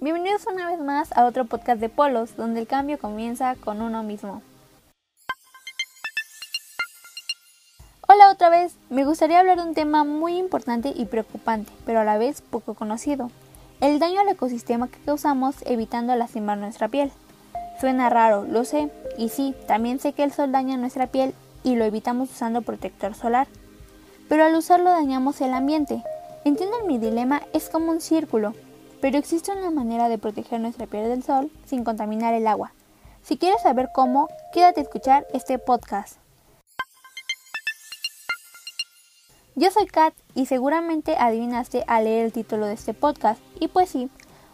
Bienvenidos una vez más a otro podcast de Polos, donde el cambio comienza con uno mismo. Hola otra vez, me gustaría hablar de un tema muy importante y preocupante, pero a la vez poco conocido. El daño al ecosistema que causamos evitando lastimar nuestra piel. Suena raro, lo sé, y sí, también sé que el sol daña nuestra piel y lo evitamos usando protector solar. Pero al usarlo dañamos el ambiente. ¿Entienden mi dilema? Es como un círculo pero existe una manera de proteger nuestra piel del sol sin contaminar el agua. Si quieres saber cómo, quédate a escuchar este podcast. Yo soy Kat y seguramente adivinaste al leer el título de este podcast. Y pues sí,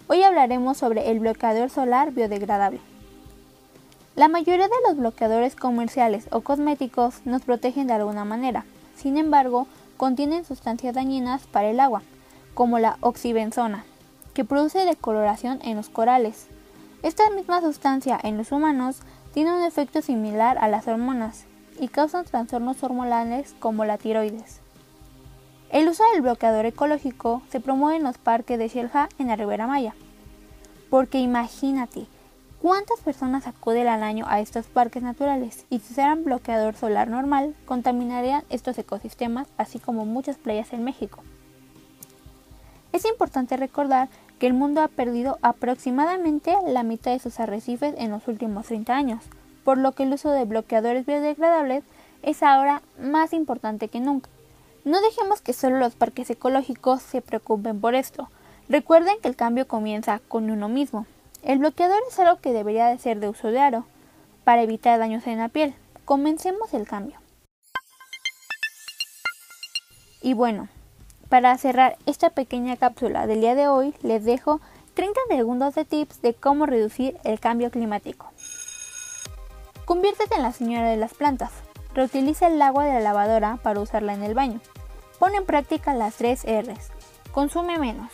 hoy hablaremos sobre el bloqueador solar biodegradable. La mayoría de los bloqueadores comerciales o cosméticos nos protegen de alguna manera. Sin embargo, contienen sustancias dañinas para el agua, como la oxibenzona, que produce decoloración en los corales. Esta misma sustancia en los humanos tiene un efecto similar a las hormonas y causan trastornos hormonales como la tiroides. El uso del bloqueador ecológico se promueve en los parques de Xelha en la Ribera Maya. Porque imagínate, ¿cuántas personas acuden al año a estos parques naturales? Y si usaran bloqueador solar normal, contaminarían estos ecosistemas, así como muchas playas en México. Es importante recordar que el mundo ha perdido aproximadamente la mitad de sus arrecifes en los últimos 30 años, por lo que el uso de bloqueadores biodegradables es ahora más importante que nunca. No dejemos que solo los parques ecológicos se preocupen por esto. Recuerden que el cambio comienza con uno mismo. El bloqueador es algo que debería de ser de uso diario para evitar daños en la piel. Comencemos el cambio. Y bueno, para cerrar esta pequeña cápsula del día de hoy, les dejo 30 segundos de tips de cómo reducir el cambio climático. Conviértete en la señora de las plantas. Reutiliza el agua de la lavadora para usarla en el baño. Pon en práctica las 3 R's. Consume menos.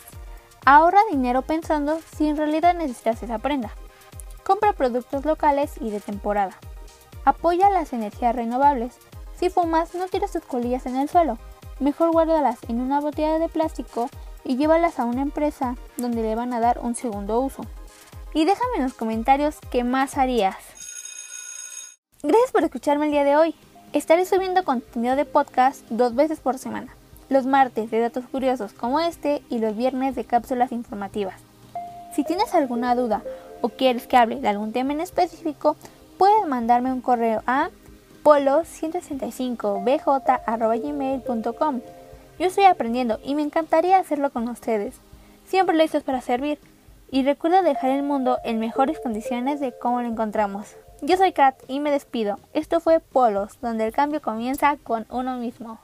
Ahorra dinero pensando si en realidad necesitas esa prenda. Compra productos locales y de temporada. Apoya las energías renovables. Si fumas, no tires tus colillas en el suelo mejor guárdalas en una botella de plástico y llévalas a una empresa donde le van a dar un segundo uso. Y déjame en los comentarios qué más harías. Gracias por escucharme el día de hoy. Estaré subiendo contenido de podcast dos veces por semana. Los martes de datos curiosos como este y los viernes de cápsulas informativas. Si tienes alguna duda o quieres que hable de algún tema en específico, puedes mandarme un correo a polo165bj.gmail.com. Yo estoy aprendiendo y me encantaría hacerlo con ustedes. Siempre listos para servir. Y recuerda dejar el mundo en mejores condiciones de cómo lo encontramos. Yo soy Kat y me despido. Esto fue Polos, donde el cambio comienza con uno mismo.